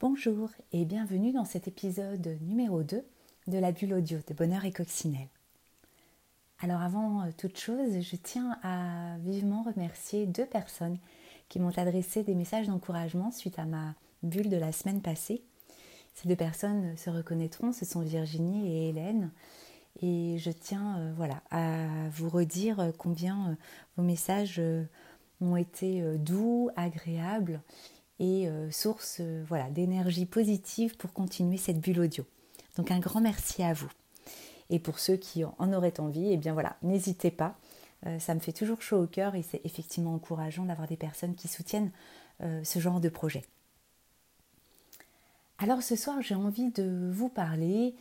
Bonjour et bienvenue dans cet épisode numéro 2 de la bulle audio de Bonheur et Coccinelle. Alors avant euh, toute chose, je tiens à vivement remercier deux personnes qui m'ont adressé des messages d'encouragement suite à ma bulle de la semaine passée. Ces deux personnes se reconnaîtront, ce sont Virginie et Hélène. Et je tiens euh, voilà, à vous redire combien euh, vos messages ont été doux, agréables et euh, source euh, voilà, d'énergie positive pour continuer cette bulle audio. Donc un grand merci à vous. Et pour ceux qui en auraient envie, eh bien voilà, n'hésitez pas. Euh, ça me fait toujours chaud au cœur et c'est effectivement encourageant d'avoir des personnes qui soutiennent ce genre de projet. Alors ce soir, j'ai envie de vous parler.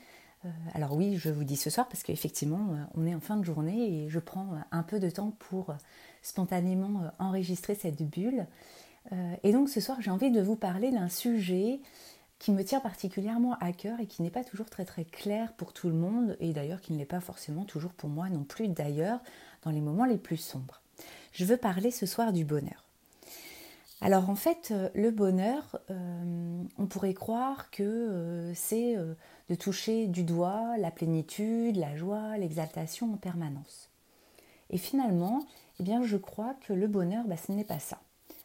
alors oui, je vous dis ce soir parce qu'effectivement, on est en fin de journée et je prends un peu de temps pour spontanément enregistrer cette bulle. Euh, et donc ce soir, j'ai envie de vous parler d'un sujet qui me tient particulièrement à cœur et qui n'est pas toujours très très clair pour tout le monde, et d'ailleurs qui ne l'est pas forcément toujours pour moi non plus, d'ailleurs, dans les moments les plus sombres. Je veux parler ce soir du bonheur. Alors en fait, euh, le bonheur, euh, on pourrait croire que c'est de toucher du doigt la plénitude, la joie, l'exaltation en permanence. Et finalement, eh bien, je crois que le bonheur, bah, ce n'est pas ça.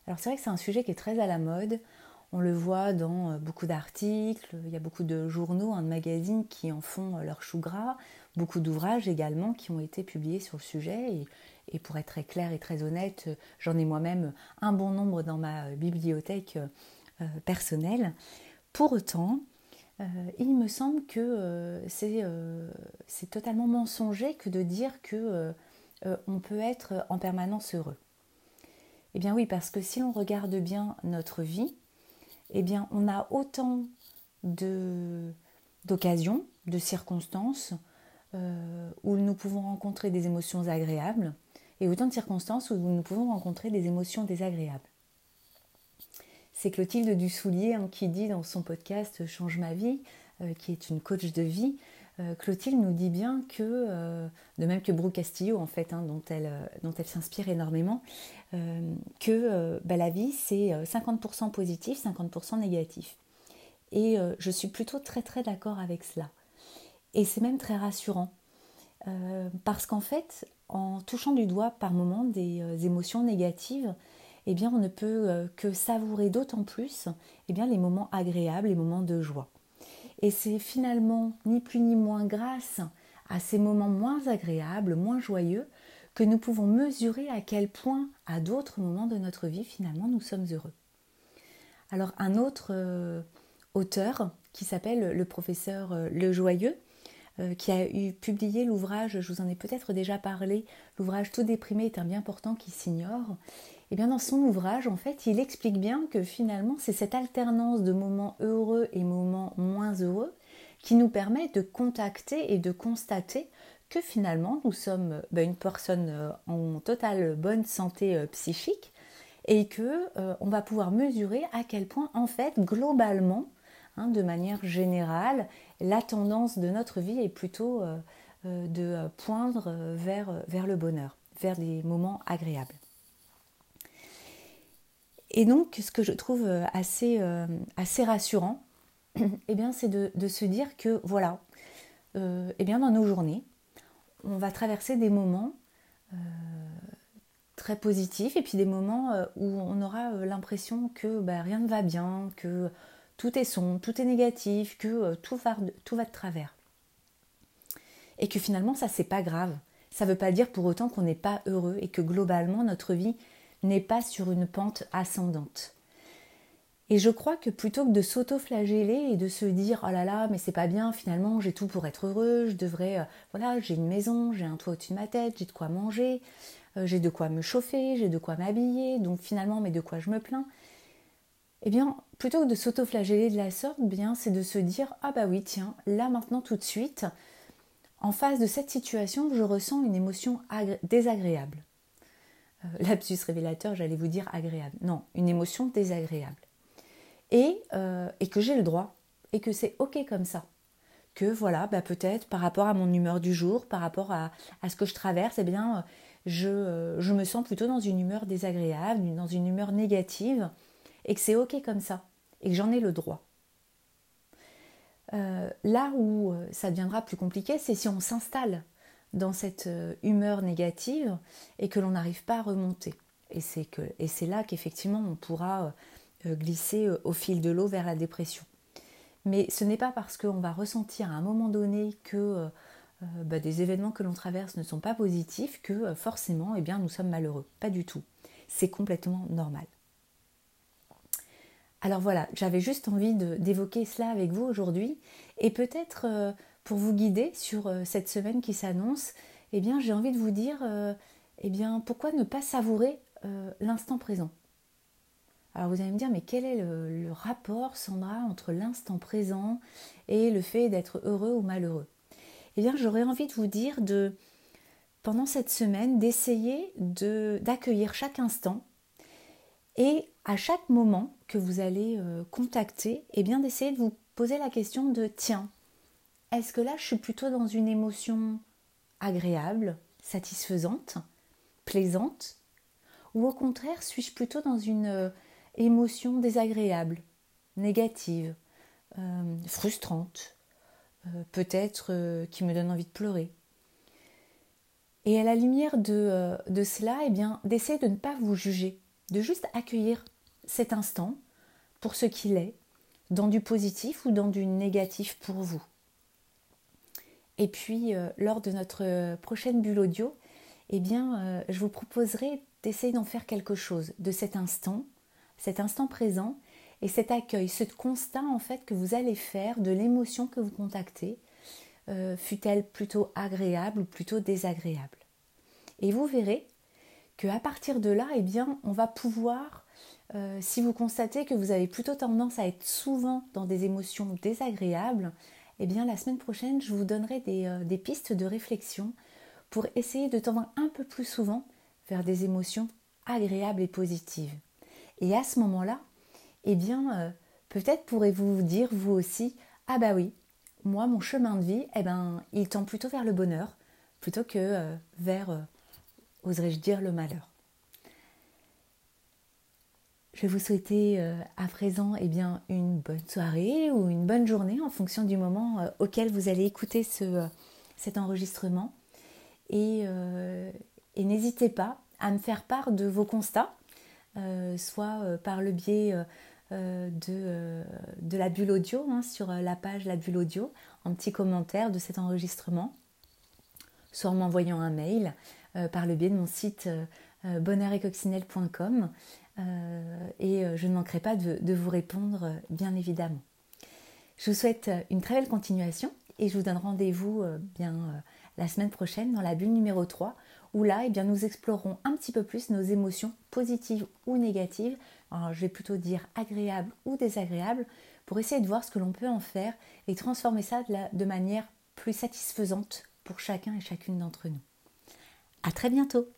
Alors c'est vrai que c'est un sujet qui est très à la mode. On le voit dans euh, beaucoup d'articles, il y a beaucoup de journaux, hein, de magazines qui en font euh, leur chou gras, beaucoup d'ouvrages également qui ont été publiés sur le sujet. Et, pour être très clair et très honnête, euh, j'en ai moi-même un bon nombre dans ma bibliothèque personnelle. Pour autant, il me semble que c'est totalement mensonger que de dire que on peut être en permanence heureux. Eh bien oui, parce que si l'on regarde bien notre vie, eh bien on a autant d'occasions, de, circonstances euh, où nous pouvons rencontrer des émotions agréables et autant de circonstances où nous pouvons rencontrer des émotions désagréables. C'est Clotilde Dussoulier hein, qui dit dans son podcast Change ma vie, euh, qui est une coach de vie, Clotilde nous dit bien que, euh, de même que Brooke Castillo en fait, hein, dont elle, euh, dont elle s'inspire énormément, que la vie c'est 50% positif, 50% négatif. Et je suis plutôt très très d'accord avec cela. Et c'est même très rassurant. parce qu'en fait, en touchant du doigt par moments des émotions négatives, eh bien, on ne peut que savourer d'autant plus eh bien, les moments agréables, les moments de joie. Et c'est finalement ni plus ni moins grâce à ces moments moins agréables, moins joyeux, que nous pouvons mesurer à quel point, à d'autres moments de notre vie, finalement, nous sommes heureux. Alors un autre euh, auteur, qui s'appelle le professeur euh, Le Joyeux, euh, qui a eu publié l'ouvrage, je vous en ai peut-être déjà parlé, l'ouvrage Tout déprimé est un bien portant qui s'ignore, et eh bien dans son ouvrage, en fait, il explique bien que finalement, c'est cette alternance de moments heureux et moments moins heureux qui nous permet de contacter et de constater que finalement, nous sommes ben, une personne euh, en totale bonne santé euh, psychique et que euh, on va pouvoir mesurer à quel point, en fait, globalement, hein, de manière générale, la tendance de notre vie est plutôt de poindre vers, le bonheur, vers des moments agréables. Et donc, ce que je trouve euh, assez, euh, rassurant, eh bien, c'est de, se dire que voilà, euh, eh bien, dans nos journées, on va traverser des moments très positifs et puis des moments où on aura l'impression que bah, rien ne va bien, que tout est sombre, tout est négatif, que tout, va, tout va de travers. Et que finalement, ça, c'est pas grave. Ça ne veut pas dire pour autant qu'on n'est pas heureux et que globalement, notre vie n'est pas sur une pente ascendante. Et je crois que plutôt que de s'auto-flageller et de se dire oh là là, mais c'est pas bien, finalement j'ai tout pour être heureux, je devrais, euh, voilà, j'ai une maison, j'ai un toit au-dessus de ma tête, j'ai de quoi manger, euh, j'ai de quoi me chauffer, j'ai de quoi m'habiller, donc finalement, mais de quoi je me plains Eh bien, plutôt que de s'auto-flageller de la sorte, bien c'est de se dire ah bah oui, tiens, là maintenant tout de suite, en face de cette situation, je ressens une émotion désagréable. Euh, lapsus révélateur, j'allais vous dire agréable. Non, une émotion désagréable. Et, euh, et que j'ai le droit, et que c'est ok comme ça. Que voilà, bah peut-être par rapport à mon humeur du jour, par rapport à, à ce que je traverse, eh bien, je, je, me sens plutôt dans une humeur désagréable, dans une humeur négative, et que c'est ok comme ça, et que j'en ai le droit. là où ça deviendra plus compliqué, c'est si on s'installe dans cette humeur négative et que l'on n'arrive pas à remonter. Et c'est là qu'effectivement on pourra glisser au fil de l'eau vers la dépression. Mais ce n'est pas parce qu'on va ressentir à un moment donné que euh, euh, bah, des événements que l'on traverse ne sont pas positifs que euh, forcément eh bien, nous sommes malheureux. Pas du tout. C'est complètement normal. Alors voilà, j'avais juste envie d'évoquer cela avec vous aujourd'hui. Et peut-être pour vous guider sur cette semaine qui s'annonce, eh bien j'ai envie de vous dire eh bien pourquoi ne pas savourer l'instant présent? Alors vous allez me dire, mais quel est le, rapport, Sandra, entre l'instant présent et le fait d'être heureux ou malheureux? Eh bien, j'aurais envie de vous dire de, pendant cette semaine, d'essayer d'accueillir chaque instant et à chaque moment que vous allez euh, contacter, eh bien d'essayer de vous poser la question de tiens, est-ce que là je suis plutôt dans une émotion agréable, satisfaisante, plaisante, ou au contraire suis-je plutôt dans une euh, émotions désagréables, négatives, euh, frustrantes, euh, peut-être qui me donnent envie de pleurer? Et à la lumière de, de cela, eh bien, d'essayer de ne pas vous juger, de juste accueillir cet instant pour ce qu'il est, dans du positif ou dans du négatif pour vous. Et puis, lors de notre prochaine bulle audio, eh bien, je vous proposerai d'essayer d'en faire quelque chose de cet instant cet instant présent et cet accueil, ce constat en fait que vous allez faire de l'émotion que vous contactez, euh, fut-elle plutôt agréable ou plutôt désagréable. Et vous verrez qu'à partir de là, eh bien, on va pouvoir, euh, si vous constatez que vous avez plutôt tendance à être souvent dans des émotions désagréables, eh bien, la semaine prochaine, je vous donnerai des, euh, pistes de réflexion pour essayer de tendre un peu plus souvent vers des émotions agréables et positives. Et à ce moment-là, eh bien, euh, peut-être pourrez-vous dire vous aussi, ah bah oui, moi, mon chemin de vie, eh ben, il tend plutôt vers le bonheur, plutôt que vers, oserais-je dire, le malheur. Je vais vous souhaiter à présent eh bien, une bonne soirée ou une bonne journée en fonction du moment auquel vous allez écouter ce, cet enregistrement. Et, n'hésitez pas à me faire part de vos constats euh, soit euh, par le biais euh, de, de, la bulle audio hein, sur la page La bulle audio, en petit commentaire de cet enregistrement, soit en m'envoyant un mail par le biais de mon site bonheuretcoccinelle.com et je ne manquerai pas de, vous répondre bien évidemment. Je vous souhaite une très belle continuation et je vous donne rendez-vous bien la semaine prochaine dans la bulle numéro 3 où là, eh bien, nous explorons un petit peu plus nos émotions positives ou négatives, je vais plutôt dire agréables ou désagréables, pour essayer de voir ce que l'on peut en faire et transformer ça de manière plus satisfaisante pour chacun et chacune d'entre nous. À très bientôt